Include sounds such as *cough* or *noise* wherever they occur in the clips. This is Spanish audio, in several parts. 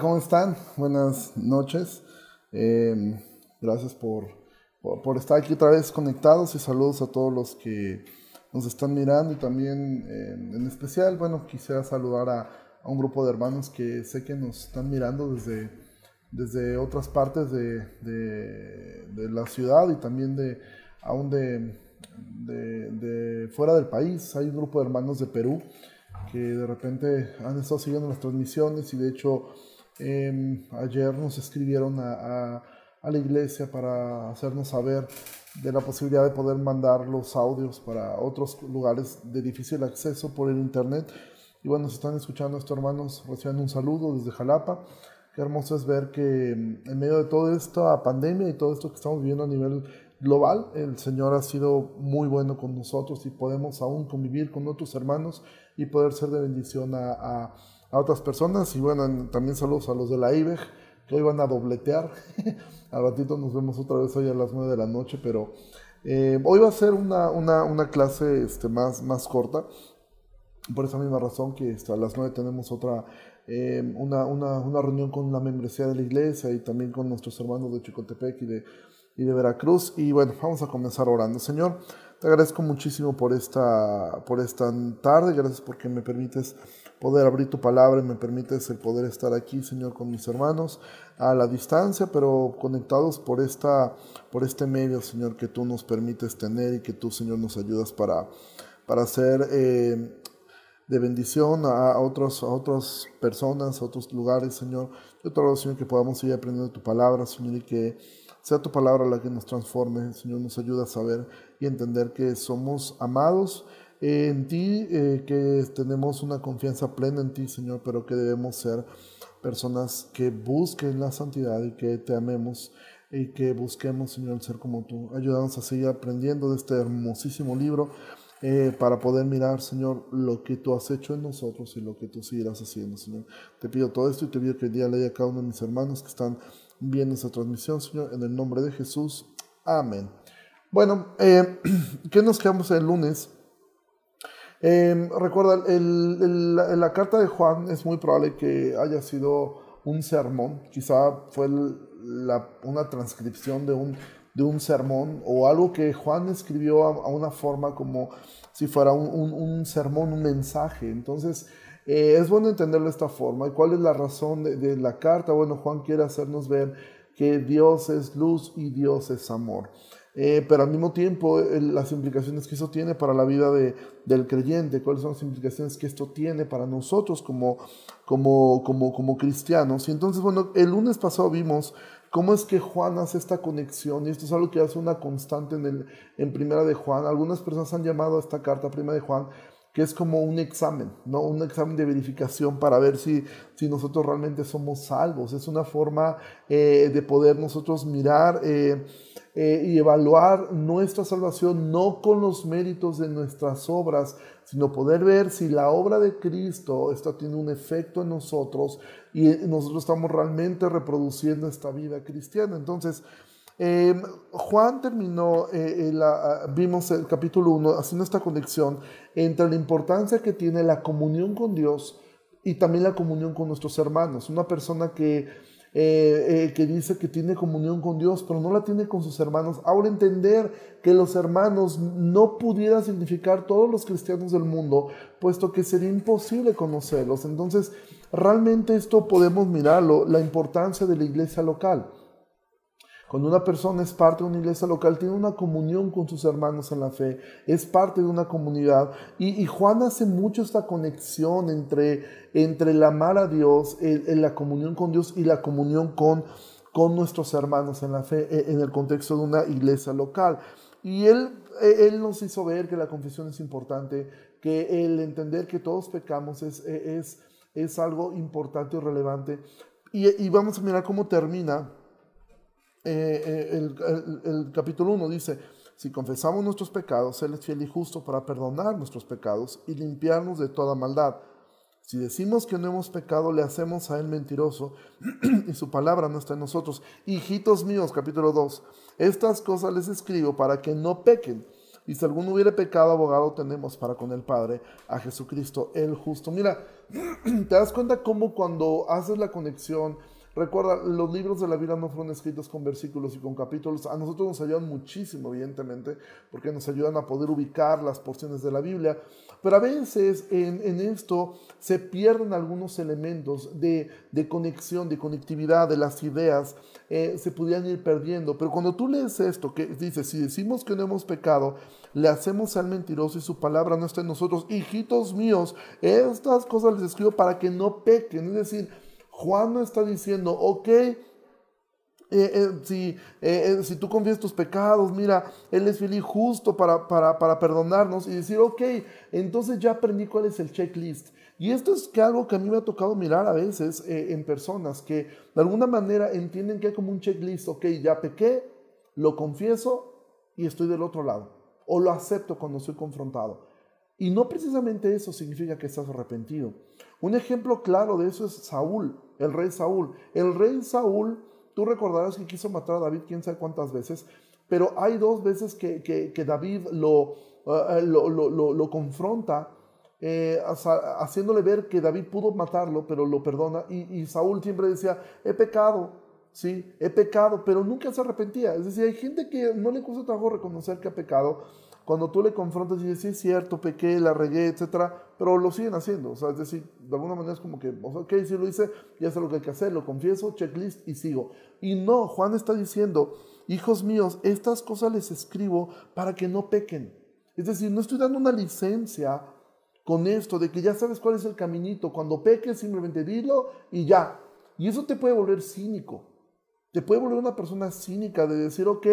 ¿cómo están? Buenas noches. Eh, gracias por, por, estar aquí otra vez conectados y saludos a todos los que nos están mirando y también eh, en especial, bueno, quisiera saludar a, un grupo de hermanos que sé que nos están mirando desde, desde otras partes de, de, de la ciudad y también de aún de, de, fuera del país. Hay un grupo de hermanos de Perú que de repente han estado siguiendo las transmisiones y de hecho Em, ayer nos escribieron a, la iglesia para hacernos saber de la posibilidad de poder mandar los audios para otros lugares de difícil acceso por el internet. Y bueno, se están escuchando estos hermanos, reciben un saludo desde Jalapa. Qué hermoso es ver que em, en medio de toda esta pandemia y todo esto que estamos viviendo a nivel global, el Señor ha sido muy bueno con nosotros y podemos aún convivir con otros hermanos y poder ser de bendición a, a a otras personas. Y bueno, también saludos a los de la IBEG, que hoy van a dobletear. *laughs* Al ratito nos vemos otra vez hoy a las 9 de la noche, pero eh, hoy va a ser una, una, una clase este, más, más corta. Por esa misma razón que este, a las 9 tenemos otra, eh, una, una, una, reunión con la membresía de la iglesia y también con nuestros hermanos de Chicotepec y de, y de Veracruz. Y bueno, vamos a comenzar orando. Señor, te agradezco muchísimo por esta, por esta tarde, gracias porque me permites poder abrir tu palabra y me permites el poder estar aquí, Señor, con mis hermanos a la distancia, pero conectados por, esta, por este medio, Señor, que tú nos permites tener y que tú, Señor, nos ayudas para, para hacer eh, de bendición a, otros, a otras personas, a otros lugares, Señor. Yo te ruego, Señor, que podamos seguir aprendiendo tu palabra, Señor, y que sea tu palabra la que nos transforme, Señor, nos ayuda a saber y entender que somos amados en ti, eh, que tenemos una confianza plena en ti, Señor, pero que debemos ser personas que busquen la santidad y que te amemos y que busquemos, Señor, ser como tú. Ayúdanos a seguir aprendiendo de este hermosísimo libro eh, para poder mirar, Señor, lo que tú has hecho en nosotros y lo que tú seguirás haciendo, Señor. Te pido todo esto y te pido que el día le a cada uno de mis hermanos que están viendo esta transmisión, Señor, en el nombre de Jesús. Amén. Bueno, eh, *clears throat* ¿qué nos quedamos el lunes? Eh, recuerda, la, carta de Juan es muy probable que haya sido un sermón, quizá fue una transcripción de un, de un sermón o algo que Juan escribió a, una forma como si fuera un, un, sermón, un mensaje. Entonces, eh, es bueno entenderlo de esta forma. ¿Y cuál es la razón de, de la carta? Bueno, Juan quiere hacernos ver que Dios es luz y Dios es amor. Eh, pero al mismo tiempo las implicaciones que eso tiene para la vida de, del creyente, cuáles son las implicaciones que esto tiene para nosotros como, como, como, como cristianos. Y entonces, bueno, el lunes pasado vimos cómo es que Juan hace esta conexión, y esto es algo que hace una constante en, el, en Primera de Juan. Algunas personas han llamado a esta carta Primera de Juan que es como un examen, ¿no? Un examen de verificación para ver si, si nosotros realmente somos salvos. Es una forma eh, de poder nosotros mirar eh, eh, y evaluar nuestra salvación no con los méritos de nuestras obras, sino poder ver si la obra de Cristo está teniendo un efecto en nosotros y nosotros estamos realmente reproduciendo esta vida cristiana. Entonces, Em, Juan terminó, eh, la, vimos el capítulo 1, haciendo esta conexión entre la importancia que tiene la comunión con Dios y también la comunión con nuestros hermanos. Una persona que, eh, eh, que dice que tiene comunión con Dios, pero no la tiene con sus hermanos. Ahora entender que los hermanos no pudieran significar todos los cristianos del mundo, puesto que sería imposible conocerlos. Entonces, realmente esto podemos mirarlo, la importancia de la iglesia local. Cuando una persona es parte de una iglesia local, tiene una comunión con sus hermanos en la fe, es parte de una comunidad. Y, Juan hace mucho esta conexión entre, entre el amar a Dios, el, la comunión con Dios y la comunión con, con nuestros hermanos en la fe, e, en el contexto de una iglesia local. Y él, e, él nos hizo ver que la confesión es importante, que el entender que todos pecamos es, e, es, es algo importante y relevante. Y, y vamos a mirar cómo termina eh, eh, el, capítulo 1 dice, si confesamos nuestros pecados, Él es fiel y justo para perdonar nuestros pecados y limpiarnos de toda maldad. Si decimos que no hemos pecado, le hacemos a Él mentiroso *clears throat* y su palabra no está en nosotros. Hijitos míos, capítulo 2, estas cosas les escribo para que no pequen. Y si alguno hubiere pecado, abogado tenemos para con el Padre, a Jesucristo el justo. Mira, *clears throat* te das cuenta cómo cuando haces la conexión Recuerda, los libros de la Biblia no fueron escritos con versículos y con capítulos. A nosotros nos ayudan muchísimo, evidentemente, porque nos ayudan a poder ubicar las porciones de la Biblia. Pero a veces en, esto se pierden algunos elementos de, conexión, de conectividad de las ideas. Eh, se podrían ir perdiendo. Pero cuando tú lees esto, que dice, si decimos que no hemos pecado, le hacemos al mentiroso y su palabra no está en nosotros. Hijitos míos, estas cosas les escribo para que no pequen. Es decir, Juan no está diciendo, ok, eh, eh, si, eh, si, tú confiesas tus pecados, mira, Él es fiel y justo para, para, para, perdonarnos y decir, ok, entonces ya aprendí cuál es el checklist. Y esto es que algo que a mí me ha tocado mirar a veces en personas que de alguna manera entienden que hay como un checklist, ok, ya pequé, lo confieso y estoy del otro lado. O lo acepto cuando soy confrontado. Y no precisamente eso significa que estás arrepentido. Un ejemplo claro de eso es Saúl, el rey Saúl. El rey Saúl, tú recordarás que quiso matar a David quién sabe cuántas veces, pero hay dos veces que, que, David lo, uh, lo, lo, lo, confronta, eh, haciéndole ver que David pudo matarlo, pero lo perdona. Y, y Saúl siempre decía, he pecado, sí, he pecado, pero nunca se arrepentía. Es decir, hay gente que no le cuesta trabajo reconocer que ha pecado cuando tú le confrontas y dices, sí, es cierto, pequé, la regué, etcétera, pero lo siguen haciendo. O sea, es decir, de alguna manera es como que, ok, sí lo hice, ya sé lo que hay que hacer, lo confieso, checklist y sigo. Y no, Juan está diciendo, hijos míos, estas cosas les escribo para que no pequen. Es decir, no estoy dando una licencia con esto de que ya sabes cuál es el caminito. Cuando peques, simplemente dilo y ya. Y eso te puede volver cínico. Te puede volver una persona cínica de decir, ok,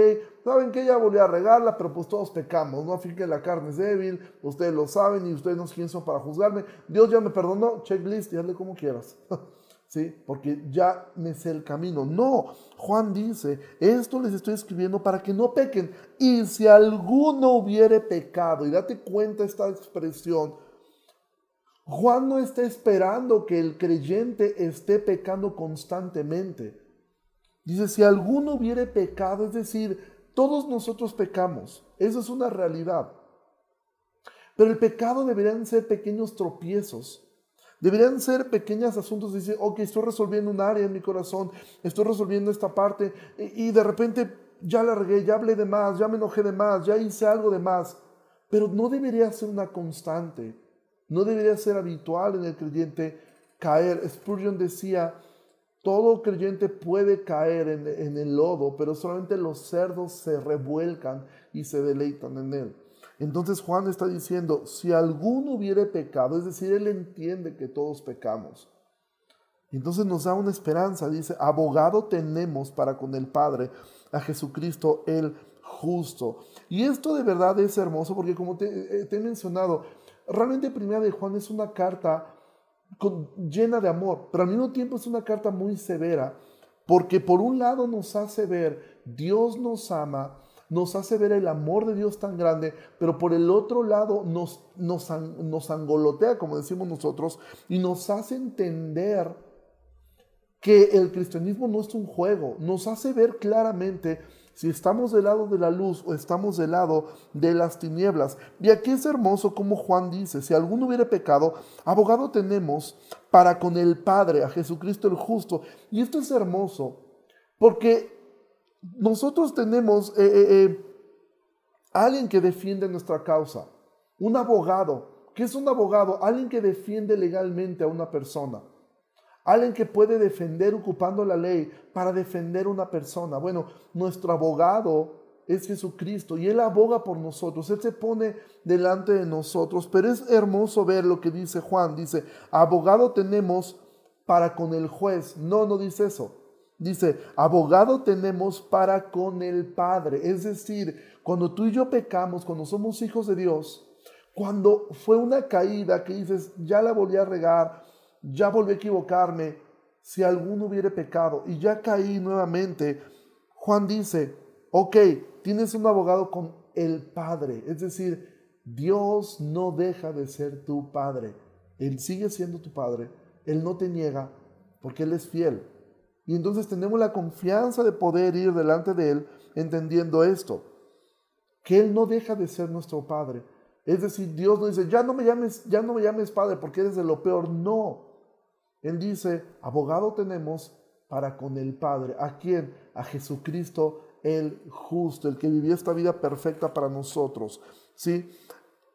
saben que ella volvió a regarla, pero pues todos pecamos, ¿no? A que la carne es débil, ustedes lo saben y ustedes no quién son para juzgarme. Dios ya me perdonó, checklist, y hazle como quieras. *laughs* ¿Sí? Porque ya me sé el camino. No, Juan dice, esto les estoy escribiendo para que no pequen. Y si alguno hubiere pecado, y date cuenta esta expresión, Juan no está esperando que el creyente esté pecando constantemente. Dice, si alguno hubiere pecado, es decir, todos nosotros pecamos. Eso es una realidad. Pero el pecado deberían ser pequeños tropiezos. Deberían ser pequeños asuntos. Dice, ok, estoy resolviendo un área en mi corazón, estoy resolviendo esta parte y, de repente ya la regué, ya hablé de más, ya me enojé de más, ya hice algo de más. Pero no debería ser una constante, no debería ser habitual en el creyente caer. Spurgeon decía, todo creyente puede caer en, el lodo, pero solamente los cerdos se revuelcan y se deleitan en él. Entonces Juan está diciendo, si alguno hubiere pecado, es decir, él entiende que todos pecamos. Entonces nos da una esperanza, dice, abogado tenemos para con el Padre, a Jesucristo el justo. Y esto de verdad es hermoso porque como te, eh, te he mencionado, realmente Primera de Juan es una carta llena de amor, pero al mismo tiempo es una carta muy severa, porque por un lado nos hace ver, Dios nos ama, nos hace ver el amor de Dios tan grande, pero por el otro lado nos, nos, nos angolotea, como decimos nosotros, y nos hace entender que el cristianismo no es un juego, nos hace ver claramente si estamos del lado de la luz o estamos del lado de las tinieblas. Y aquí es hermoso como Juan dice, si alguno hubiera pecado, abogado tenemos para con el Padre, a Jesucristo el justo. Y esto es hermoso, porque nosotros tenemos eh, eh, eh, alguien que defiende nuestra causa, un abogado. ¿Qué es un abogado? Alguien que defiende legalmente a una persona. Alguien que puede defender ocupando la ley para defender una persona. Bueno, nuestro abogado es Jesucristo y Él aboga por nosotros. Él se pone delante de nosotros. Pero es hermoso ver lo que dice Juan. Dice, abogado tenemos para con el juez. No, no dice eso. Dice, abogado tenemos para con el Padre. Es decir, cuando tú y yo pecamos, cuando somos hijos de Dios, cuando fue una caída que dices, ya la volví a regar, ya volví a equivocarme, si alguno hubiere pecado y ya caí nuevamente, Juan dice, ok, tienes un abogado con el Padre, es decir, Dios no deja de ser tu Padre, Él sigue siendo tu Padre, Él no te niega porque Él es fiel. Y entonces tenemos la confianza de poder ir delante de Él entendiendo esto. que Él no deja de ser nuestro Padre. Es decir, Dios no dice, ya no me llames, ya no me llames Padre porque eres de lo peor. No. Él dice, abogado tenemos para con el Padre. ¿A quién? A Jesucristo el justo, el que vivió esta vida perfecta para nosotros. ¿Sí?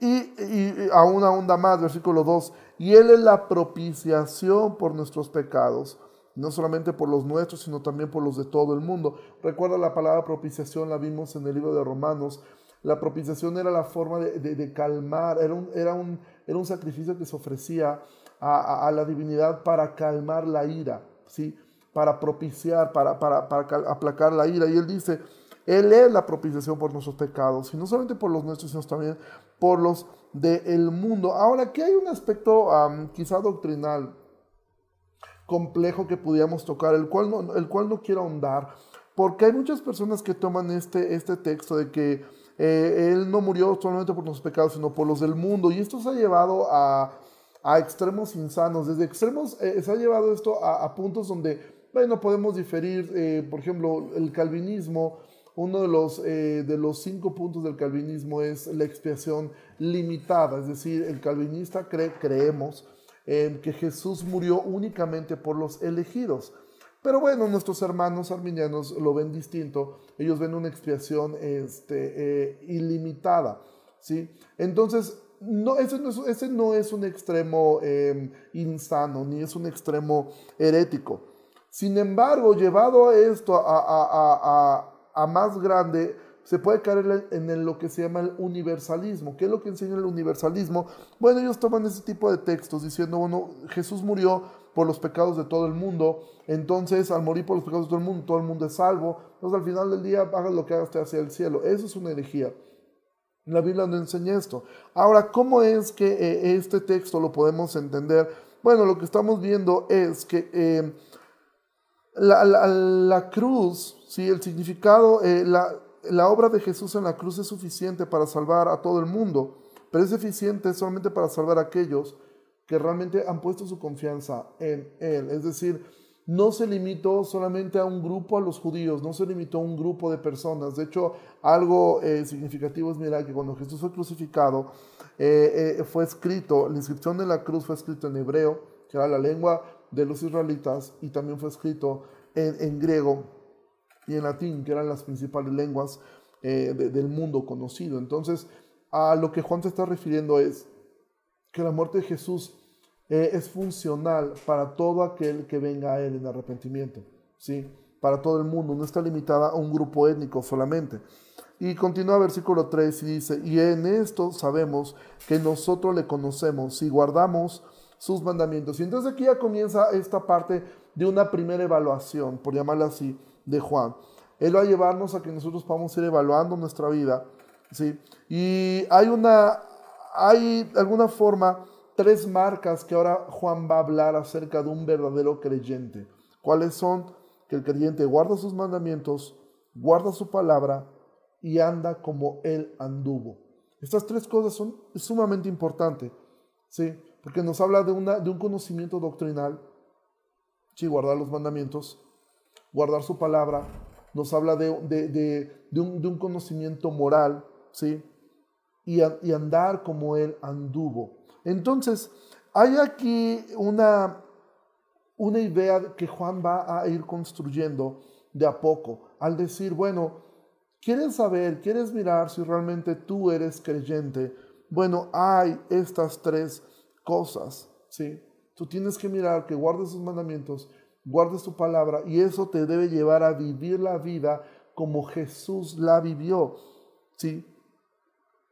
Y, a una onda más, versículo 2, y Él es la propiciación por nuestros pecados, no solamente por los nuestros, sino también por los de todo el mundo. Recuerda la palabra propiciación, la vimos en el libro de Romanos. La propiciación era la forma de, calmar, era un, sacrificio que se ofrecía a, la divinidad para calmar la ira, ¿sí? para propiciar, para, para, para aplacar la ira. Y Él dice, Él es la propiciación por nuestros pecados, y no solamente por los nuestros, sino también por los del mundo. Ahora, aquí hay un aspecto quizá doctrinal complejo que pudiéramos tocar, el cual no, el cual no quiero ahondar, porque hay muchas personas que toman este, este texto de que eh, Él no murió solamente por nuestros pecados, sino por los del mundo, y esto se ha llevado a, a extremos insanos, desde extremos eh, se ha llevado esto a, puntos donde, bueno, podemos diferir, eh, por ejemplo, el calvinismo, uno de los, eh, de los cinco puntos del calvinismo es la expiación limitada, es decir, el calvinista cree, creemos que Jesús murió únicamente por los elegidos. Pero bueno, nuestros hermanos arminianos lo ven distinto, ellos ven una expiación este, ilimitada. ¿sí? Entonces, no, ese, no es, ese no es un extremo em, insano, ni es un extremo herético. Sin embargo, llevado a esto a, a más grande, se puede caer en lo que se llama el universalismo. ¿Qué es lo que enseña el universalismo? Bueno, ellos toman ese tipo de textos diciendo, bueno, Jesús murió por los pecados de todo el mundo, entonces al morir por los pecados de todo el mundo, todo el mundo es salvo, entonces al final del día haga lo que haga usted hacia el cielo. Eso es una herejía. La Biblia no enseña esto. Ahora, ¿cómo es que eh, este texto lo podemos entender? Bueno, lo que estamos viendo es que eh, la, la, cruz, ¿sí? el significado, eh, la, la, obra de Jesús en la cruz es suficiente para salvar a todo el mundo, pero es eficiente solamente para salvar a aquellos que realmente han puesto su confianza en Él. Es decir, no se limitó solamente a un grupo, a los judíos, no se limitó a un grupo de personas. De hecho, algo eh, significativo es mirar que cuando Jesús fue crucificado, eh, fue escrito, la inscripción de la cruz fue escrito en hebreo, que era la lengua de los israelitas y también fue escrito en, griego y en latín, que eran las principales lenguas eh, del mundo conocido. Entonces, a lo que Juan se está refiriendo es que la muerte de Jesús eh, es funcional para todo aquel que venga a Él en arrepentimiento, ¿sí? Para todo el mundo, no está limitada a un grupo étnico solamente. Y continúa versículo 3 y dice, y en esto sabemos que nosotros le conocemos si guardamos sus mandamientos. Y entonces aquí ya comienza esta parte de una primera evaluación, por llamarla así, de Juan. Él va a llevarnos a que nosotros podamos ir evaluando nuestra vida, ¿sí? Y hay una, hay alguna forma tres marcas que ahora Juan va a hablar acerca de un verdadero creyente. ¿Cuáles son? Que el creyente guarda sus mandamientos, guarda su palabra y anda como él anduvo. Estas tres cosas son sumamente importantes, ¿sí? porque nos habla de, una, de un conocimiento doctrinal, sí, guardar los mandamientos, guardar su palabra, nos habla de, de, un, un, conocimiento moral, ¿sí? Y, y, andar como él anduvo. Entonces, hay aquí una, una idea que Juan va a ir construyendo de a poco, al decir, bueno, ¿quieres saber, quieres mirar si realmente tú eres creyente? Bueno, hay estas tres cosas, ¿sí? Tú tienes que mirar que guardes sus mandamientos, guardes tu palabra y eso te debe llevar a vivir la vida como Jesús la vivió, ¿sí?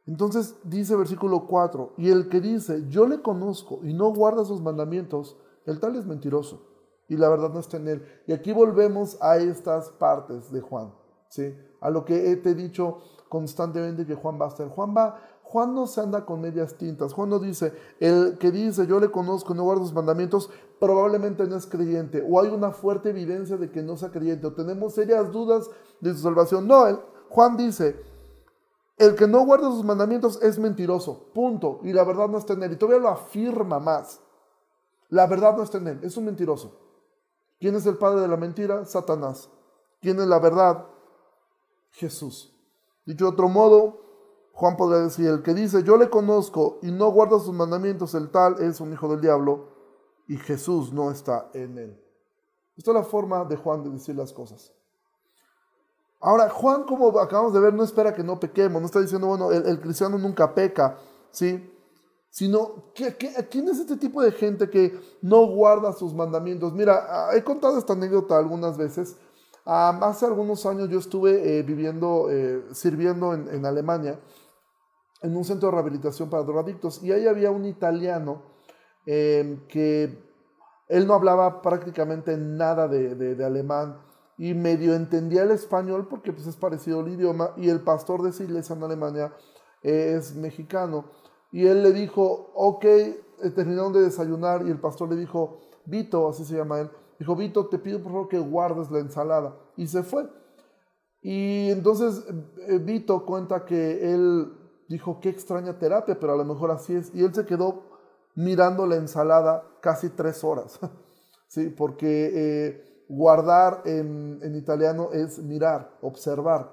Entonces dice versículo 4, y el que dice, yo le conozco y no guarda sus mandamientos, el tal es mentiroso y la verdad no está en él. Y aquí volvemos a estas partes de Juan, ¿sí? A lo que te he dicho constantemente que Juan va a hacer. Juan va Juan no se anda con medias tintas. Juan no dice, el que dice yo le conozco y no guardo sus mandamientos, probablemente no es creyente. O hay una fuerte evidencia de que no sea creyente. O tenemos serias dudas de su salvación. No, Juan dice, el que no guarda sus mandamientos es mentiroso. Punto. Y la verdad no está en él. Y todavía lo afirma más. La verdad no está en él. Es un mentiroso. ¿Quién es el padre de la mentira? Satanás. ¿Quién es la verdad? Jesús. Dicho de otro modo, Juan podría decir, el que dice, yo le conozco y no guarda sus mandamientos, el tal es un hijo del diablo y Jesús no está en él. Esta es la forma de Juan de decir las cosas. Ahora, Juan, como acabamos de ver, no espera que no pequemos, no está diciendo, bueno, el, cristiano nunca peca, ¿sí? Sino, quién es este tipo de gente que no guarda sus mandamientos? Mira, ah, he contado esta anécdota algunas veces. Ah, hace algunos años yo estuve eh, viviendo, eh, sirviendo en, Alemania, en un centro de rehabilitación para drogadictos, y ahí había un italiano em, que él no hablaba prácticamente nada de alemán y medio entendía el español porque pues, es parecido el idioma y el pastor de esa iglesia en Alemania es mexicano. Y él le dijo, ok, eh, terminaron de desayunar y el pastor le dijo, Vito, así se llama él, dijo, Vito, te pido por favor que guardes la ensalada. Y se fue. Y entonces eh, Vito cuenta que él dijo, qué extraña terapia, pero a lo mejor así es. Y él se quedó mirando la ensalada casi tres horas, *laughs* ¿sí? Porque... Eh, guardar en, italiano es mirar, observar.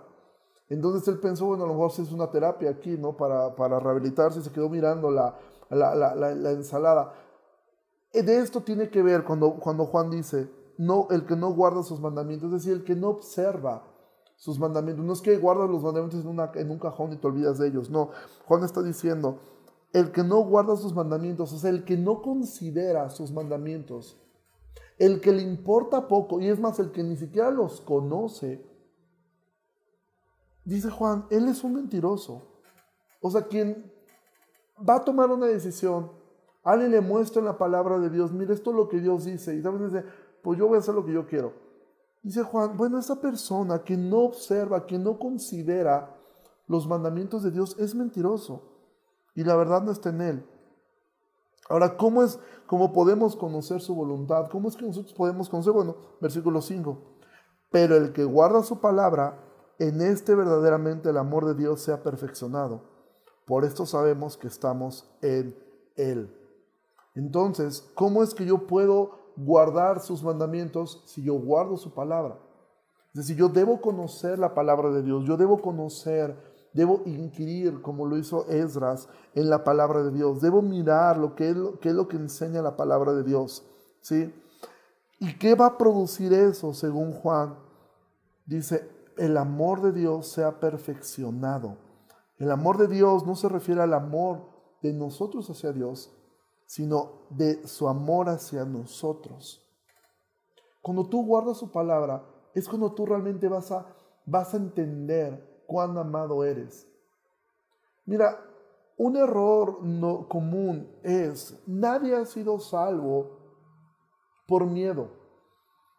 Entonces él pensó, bueno, a lo mejor si es una terapia aquí, ¿no? Para, para rehabilitarse, se quedó mirando la, la, ensalada. Eh, de esto tiene que ver cuando, cuando Juan dice, no, el que no guarda sus mandamientos, es decir, el que no observa sus mandamientos. No es que guardas los mandamientos en, una, en un cajón y te olvidas de ellos, no. Juan está diciendo, el que no guarda sus mandamientos, o sea, el que no considera sus mandamientos, el que le importa poco, y es más, el que ni siquiera los conoce, dice Juan, él es un mentiroso. O sea, quien va a tomar una decisión, alguien le muestra en la palabra de Dios, mira, esto es lo que Dios dice, y también dice, pues yo voy a hacer lo que yo quiero. Dice Juan, bueno, esa persona que no observa, que no considera los mandamientos de Dios, es mentiroso. Y la verdad no está en él. Ahora, ¿cómo es cómo podemos conocer su voluntad? ¿Cómo es que nosotros podemos conocer? Bueno, versículo 5. Pero el que guarda su palabra, en este verdaderamente el amor de Dios sea perfeccionado. Por esto sabemos que estamos en Él. Entonces, ¿cómo es que yo puedo guardar sus mandamientos si yo guardo su palabra? Es decir, yo debo conocer la palabra de Dios, yo debo conocer Debo inquirir, como lo hizo Esdras, en la palabra de Dios. Debo mirar lo que es, qué es lo que enseña la palabra de Dios. ¿sí? ¿Y qué va a producir eso, según Juan? Dice, el amor de Dios sea perfeccionado. El amor de Dios no se refiere al amor de nosotros hacia Dios, sino de su amor hacia nosotros. Cuando tú guardas su palabra, es cuando tú realmente vas a, vas a entender cuán amado eres. Mira, un error no común es, nadie ha sido salvo por miedo.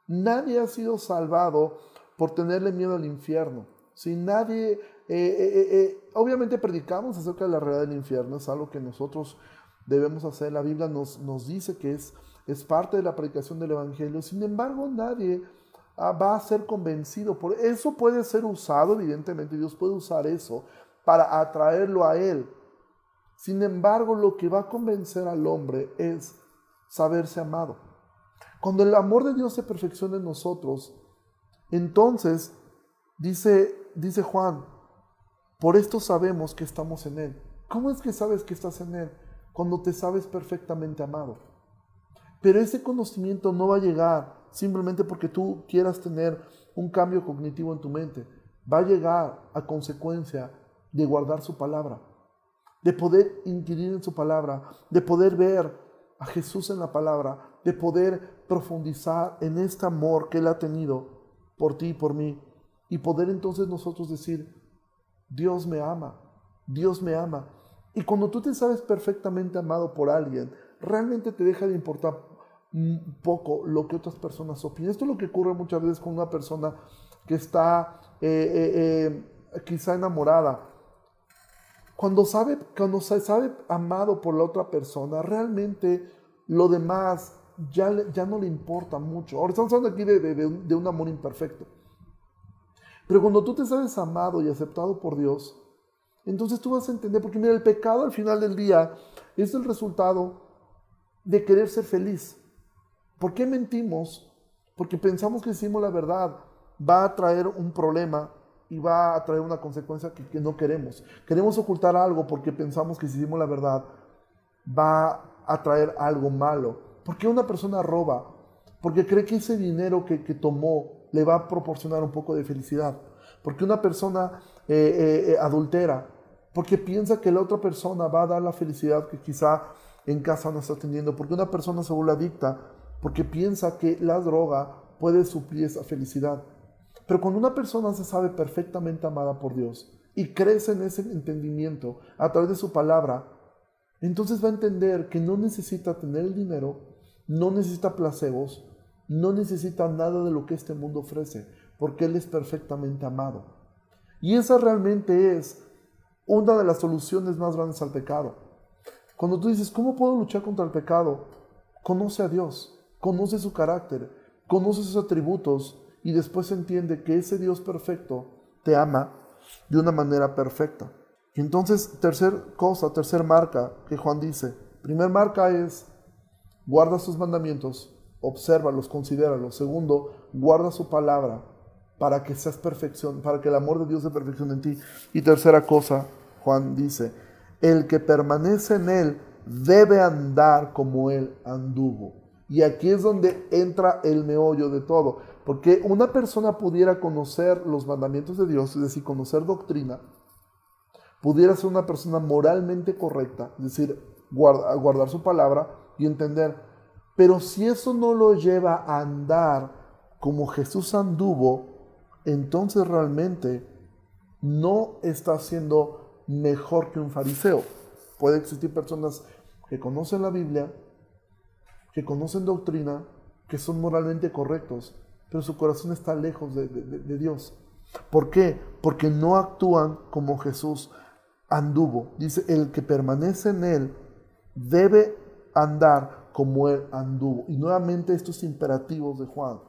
Nadie ha sido salvado por tenerle miedo al infierno. Si nadie, eh, eh, eh, obviamente predicamos acerca de la realidad del infierno, es algo que nosotros debemos hacer. La Biblia nos, nos dice que es, es parte de la predicación del Evangelio. Sin embargo, nadie va a ser convencido. Por eso puede ser usado, evidentemente, Dios puede usar eso para atraerlo a Él. Sin embargo, lo que va a convencer al hombre es saberse amado. Cuando el amor de Dios se perfecciona en nosotros, entonces dice, dice Juan, por esto sabemos que estamos en Él. ¿Cómo es que sabes que estás en Él? Cuando te sabes perfectamente amado. Pero ese conocimiento no va a llegar simplemente porque tú quieras tener un cambio cognitivo en tu mente. Va a llegar a consecuencia de guardar su palabra, de poder inquirir en su palabra, de poder ver a Jesús en la palabra, de poder profundizar en este amor que Él ha tenido por ti y por mí, y poder entonces nosotros decir, Dios me ama, Dios me ama. Y cuando tú te sabes perfectamente amado por alguien, realmente te deja de importar un poco lo que otras personas opinan. Esto es lo que ocurre muchas veces con una persona que está eh, eh, eh, quizá enamorada. Cuando sabe, cuando se sabe amado por la otra persona, realmente lo demás ya, ya no le importa mucho. Ahora estamos hablando aquí de, de un amor imperfecto. Pero cuando tú te sabes amado y aceptado por Dios, entonces tú vas a entender, porque mira, el pecado al final del día es el resultado de querer ser feliz. ¿Por qué mentimos? Porque pensamos que decimos la verdad va a traer un problema y va a traer una consecuencia que, no queremos. Queremos ocultar algo porque pensamos que si decimos la verdad va a traer algo malo. ¿Por qué una persona roba? Porque cree que ese dinero que, que tomó le va a proporcionar un poco de felicidad. Porque una persona eh, eh, eh, adultera, porque piensa que la otra persona va a dar la felicidad que quizá en casa no está teniendo. Porque una persona se vuelve adicta, porque piensa que la droga puede suplir esa felicidad. Pero cuando una persona se sabe perfectamente amada por Dios y crece en ese entendimiento a través de su palabra, entonces va a entender que no necesita tener el dinero, no necesita placebos, no necesita nada de lo que este mundo ofrece, porque Él es perfectamente amado. Y esa realmente es una de las soluciones más grandes al pecado. Cuando tú dices, ¿cómo puedo luchar contra el pecado? Conoce a Dios, conoce su carácter, conoce sus atributos y después entiende que ese Dios perfecto te ama de una manera perfecta. Entonces, tercer cosa, tercer marca que Juan dice, primer marca es guarda sus mandamientos, obsérvalos, considéralos. Segundo, guarda su palabra para que seas perfección, para que el amor de Dios se perfeccione en ti. Y tercera cosa, Juan dice, el que permanece en él debe andar como él anduvo. Y aquí es donde entra el meollo de todo, porque una persona pudiera conocer los mandamientos de Dios, es decir, conocer doctrina, pudiera ser una persona moralmente correcta, es decir, guardar su palabra y entender. Pero si eso no lo lleva a andar como Jesús anduvo, entonces realmente no está siendo mejor que un fariseo. Puede existir personas que conocen la Biblia, que conocen doctrina, que son moralmente correctos, pero su corazón está lejos de, Dios. ¿Por qué? Porque no actúan como Jesús anduvo. Dice, el que permanece en él debe andar como él anduvo. Y nuevamente estos imperativos de Juan.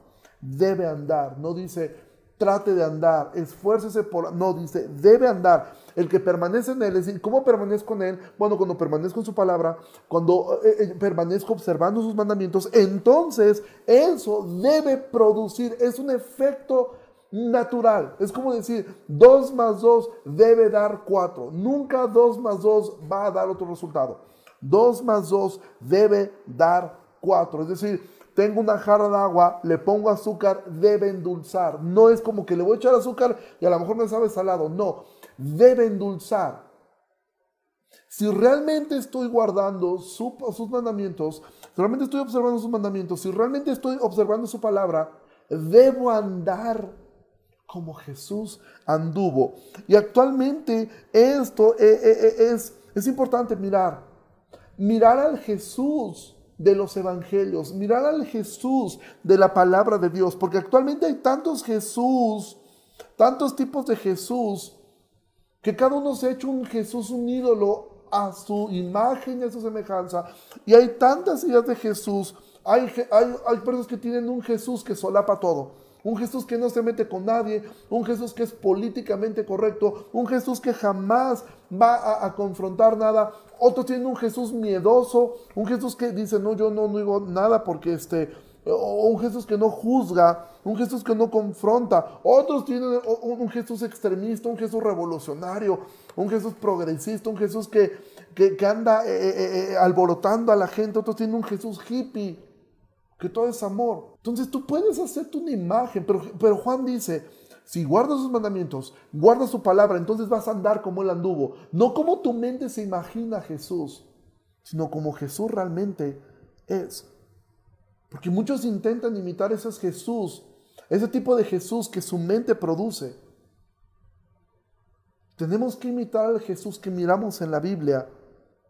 Debe andar. No dice, trate de andar, esfuércese por... No, dice, debe andar. El que permanece en él, es decir, ¿cómo permanezco en él? Bueno, cuando permanezco en su palabra, cuando eh, eh, permanezco observando sus mandamientos, entonces eso debe producir, es un efecto natural. Es como decir, 2 más 2 debe dar 4. Nunca 2 más 2 va a dar otro resultado. 2 más 2 debe dar 4. Es decir, tengo una jarra de agua, le pongo azúcar, debe endulzar. No es como que le voy a echar azúcar y a lo mejor me sabe salado. No, debe endulzar. Si realmente estoy guardando sus mandamientos, si realmente estoy observando sus mandamientos, si realmente estoy observando su palabra, debo andar como Jesús anduvo. Y actualmente esto eh, eh, eh, es, es importante mirar. Mirar al Jesús de los evangelios, mirar al Jesús de la palabra de Dios, porque actualmente hay tantos Jesús, tantos tipos de Jesús, que cada uno se ha hecho un Jesús, un ídolo a su imagen y a su semejanza. Y hay tantas ideas de Jesús, hay, hay, hay personas que tienen un Jesús que solapa todo un Jesús que no se mete con nadie, un Jesús que es políticamente correcto, un Jesús que jamás va a, confrontar nada. Otros tienen un Jesús miedoso, un Jesús que dice, no, yo no, digo nada porque este, o un Jesús que no juzga, un Jesús que no confronta. Otros tienen un Jesús extremista, un Jesús revolucionario, un Jesús progresista, un Jesús que, que, anda eh, eh, eh, alborotando a la gente. Otros tienen un Jesús hippie que todo es amor. Entonces tú puedes hacerte una imagen, pero, pero Juan dice, si guardas sus mandamientos, guardas su palabra, entonces vas a andar como él anduvo. No como tu mente se imagina Jesús, sino como Jesús realmente es. Porque muchos intentan imitar ese Jesús, ese tipo de Jesús que su mente produce. Tenemos que imitar al Jesús que miramos en la Biblia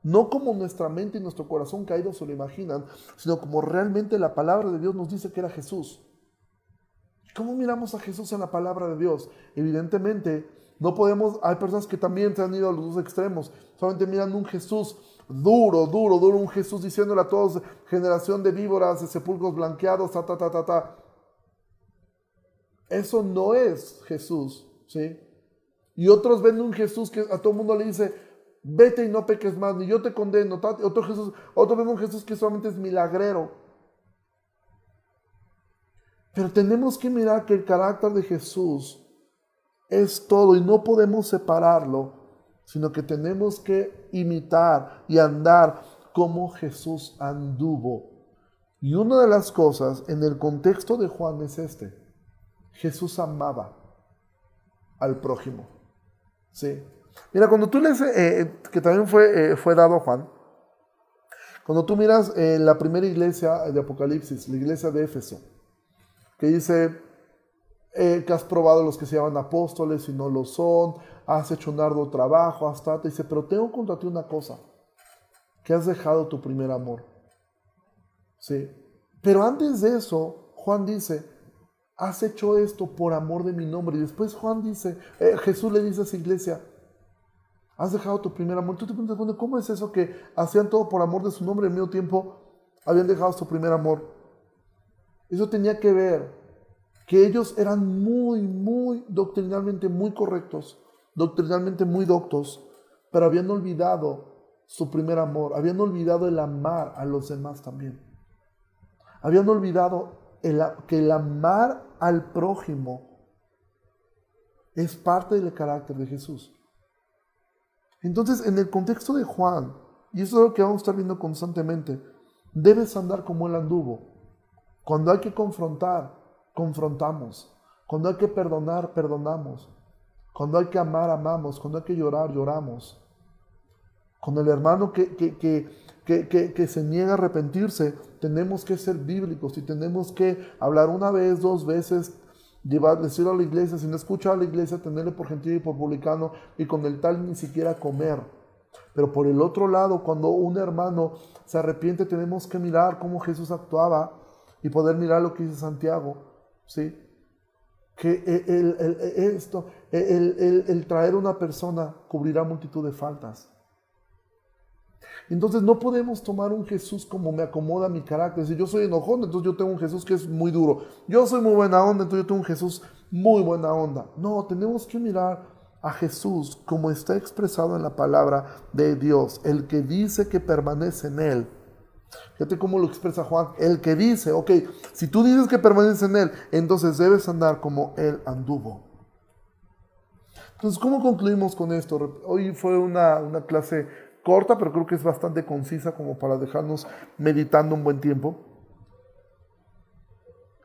no como nuestra mente y nuestro corazón caídos se lo imaginan, sino como realmente la palabra de Dios nos dice que era Jesús. ¿Cómo miramos a Jesús en la palabra de Dios? Evidentemente, no podemos, hay personas que también se han ido a los dos extremos, solamente miran un Jesús duro, duro, duro, un Jesús diciéndole a todos, generación de víboras, de sepulcros blanqueados, ta, ta, ta, ta, ta. Eso no es Jesús, ¿sí? Y otros ven un Jesús que a todo el mundo le dice, vete y no peques más, ni yo te condeno. Otro Jesús, otro vemos Jesús que solamente es milagrero. Pero tenemos que mirar que el carácter de Jesús es todo y no podemos separarlo, sino que tenemos que imitar y andar como Jesús anduvo. Y una de las cosas en el contexto de Juan es este. Jesús amaba al prójimo. ¿Sí? Mira, cuando tú lees, eh, que también fue, eh, fue dado a Juan, cuando tú miras eh, la primera iglesia de Apocalipsis, la iglesia de Éfeso, que dice que has probado los que se llaman apóstoles y no lo son, has hecho un arduo trabajo, hasta te dice, pero tengo contra ti una cosa, que has dejado tu primer amor. ¿Sí? Pero antes de eso, Juan dice, has hecho esto por amor de mi nombre. Y después Juan dice, Jesús le dice a esa iglesia, Has dejado tu primer amor. Tú te preguntas, bueno, ¿cómo es eso que hacían todo por amor de su nombre? En medio tiempo habían dejado su primer amor. Eso tenía que ver que ellos eran muy, muy doctrinalmente muy correctos, doctrinalmente muy doctos, pero habían olvidado su primer amor, habían olvidado el amar a los demás también. Habían olvidado que el amar al prójimo es parte del carácter de Jesús. Entonces, en el contexto de Juan, y eso es lo que vamos a estar viendo constantemente, debes andar como él anduvo. Cuando hay que confrontar, confrontamos. Cuando hay que perdonar, perdonamos. Cuando hay que amar, amamos. Cuando hay que llorar, lloramos. Con el hermano que, que, que, que, se niega a arrepentirse, tenemos que ser bíblicos y tenemos que hablar una vez, dos veces, llevar, a la iglesia, si no escucha a la iglesia, tenerle por gentil y por publicano y con el tal ni siquiera comer. Pero por el otro lado, cuando un hermano se arrepiente, tenemos que mirar cómo Jesús actuaba y poder mirar lo que dice Santiago, ¿sí? Que el, esto, el, el traer una persona cubrirá multitud de faltas. Entonces no podemos tomar un Jesús como me acomoda mi carácter. Si yo soy enojón, entonces yo tengo un Jesús que es muy duro. Yo soy muy buena onda, entonces yo tengo un Jesús muy buena onda. No, tenemos que mirar a Jesús como está expresado en la palabra de Dios. El que dice que permanece en Él. Fíjate cómo lo expresa Juan. El que dice, ok, si tú dices que permanece en Él, entonces debes andar como Él anduvo. Entonces, ¿cómo concluimos con esto? Hoy fue una, una clase corta, pero creo que es bastante concisa como para dejarnos meditando un buen tiempo.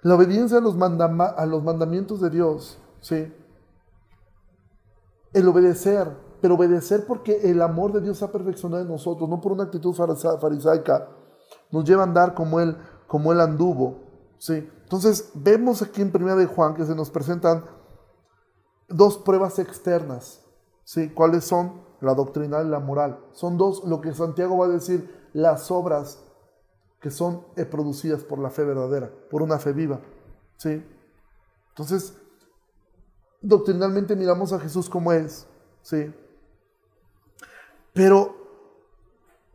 La obediencia a los, a los mandamientos de Dios, ¿sí? El obedecer, pero obedecer porque el amor de Dios ha perfeccionado en nosotros, no por una actitud farisaica, nos lleva a andar como Él, como anduvo, ¿sí? Entonces, vemos aquí en Primera de Juan que se nos presentan dos pruebas externas, ¿sí? ¿Cuáles son? La doctrinal y la moral. Son dos, lo que Santiago va a decir, las obras que son eh, producidas por la fe verdadera, por una fe viva. ¿sí? Entonces, doctrinalmente miramos a Jesús como es. ¿sí? Pero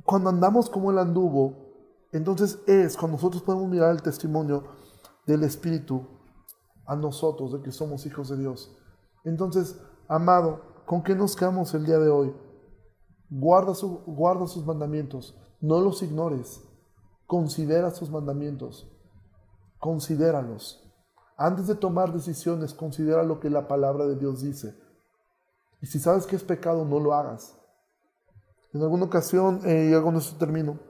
cuando andamos como Él anduvo, entonces es cuando nosotros podemos mirar el testimonio del Espíritu a nosotros, de que somos hijos de Dios. Entonces, amado, ¿Con qué nos quedamos el día de hoy? Guarda, sus mandamientos, no los ignores. Considera sus mandamientos, considéralos. Antes de tomar decisiones, considera lo que la palabra de Dios dice. Y si sabes que es pecado, no lo hagas. En alguna ocasión, eh, y con esto termino,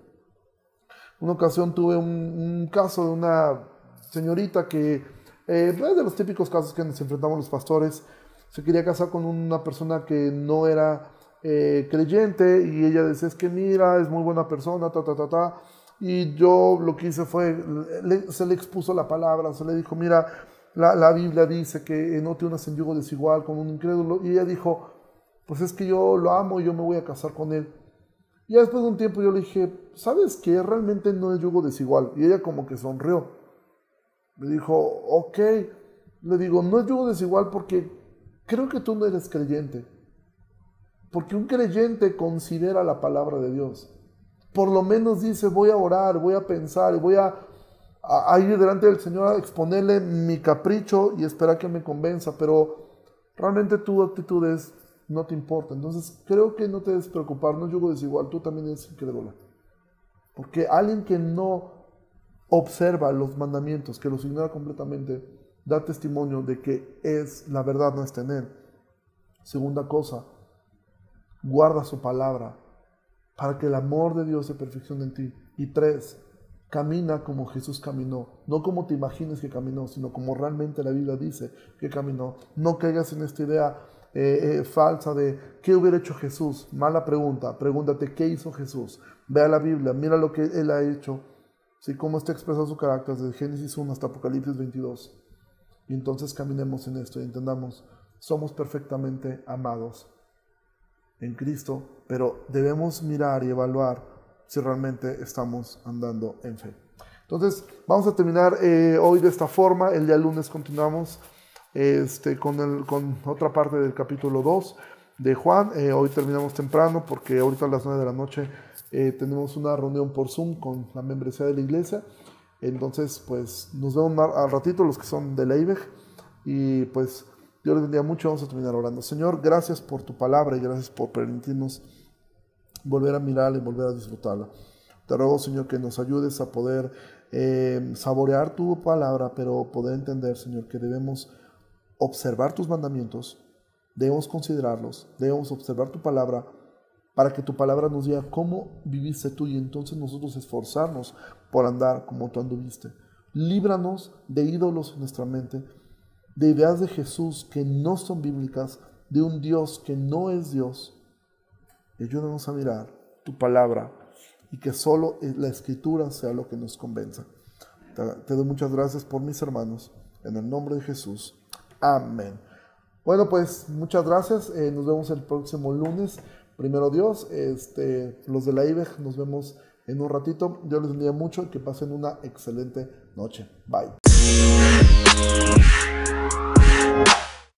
una ocasión tuve un, caso de una señorita que, eh, es de los típicos casos que nos enfrentamos los pastores, se quería casar con una persona que no era eh, creyente y ella decía, es que mira, es muy buena persona, ta, ta, ta, ta. Y yo lo que hice fue, se le expuso la palabra, se le dijo, mira, la, la Biblia dice que no te unas en yugo desigual con un incrédulo. Y ella dijo, pues es que yo lo amo y yo me voy a casar con él. Y después de un tiempo yo le dije, ¿sabes qué? Realmente no es yugo desigual. Y ella como que sonrió. Me dijo, ok. Le digo, no es yugo desigual porque creo que tú no eres creyente. Porque un creyente considera la palabra de Dios. Por lo menos dice, voy a orar, voy a pensar voy a, ir delante del Señor a exponerle mi capricho y esperar que me convenza. Pero realmente tu actitud es, no te importa. Entonces creo que no te debes preocupar, no yugo desigual, tú también eres incrédula. Porque alguien que no observa los mandamientos, que los ignora completamente, da testimonio de que es la verdad no está en él. Segunda cosa, guarda su palabra para que el amor de Dios se perfeccione en ti. Y tres, camina como Jesús caminó, no como te imagines que caminó, sino como realmente la Biblia dice que caminó. No caigas en esta idea eh, eh, falsa de qué hubiera hecho Jesús. Mala pregunta. Pregúntate qué hizo Jesús. Ve a la Biblia, mira lo que Él ha hecho, ¿sí? cómo está expresado su carácter desde Génesis 1 hasta Apocalipsis 22. Y entonces caminemos en esto y entendamos, somos perfectamente amados en Cristo, pero debemos mirar y evaluar si realmente estamos andando en fe. Entonces, vamos a terminar eh, hoy de esta forma. El día lunes continuamos este, con, el, con otra parte del capítulo 2 de Juan. Eh, hoy terminamos temprano porque ahorita a las 9 de la noche eh, tenemos una reunión por Zoom con la membresía de la iglesia. Entonces, pues nos vemos al ratito los que son de Leibeg. Y pues Dios les bendiga mucho. Vamos a terminar orando. Señor, gracias por tu palabra y gracias por permitirnos volver a mirarla y volver a disfrutarla. Te ruego, Señor, que nos ayudes a poder eh, saborear tu palabra, pero poder entender, Señor, que debemos observar tus mandamientos, debemos considerarlos, debemos observar tu palabra para que tu palabra nos diga cómo viviste tú y entonces nosotros esforzarnos por andar como tú anduviste. Líbranos de ídolos en nuestra mente, de ideas de Jesús que no son bíblicas, de un Dios que no es Dios. ayúdanos a mirar tu palabra y que solo la escritura sea lo que nos convenza. Te, doy muchas gracias por mis hermanos. En el nombre de Jesús. Amén. Bueno, pues muchas gracias. Eh, nos vemos el próximo lunes. Primero Dios, este, los de la IBEG, nos vemos en un ratito. Yo les bendiga mucho y que pasen una excelente noche. Bye.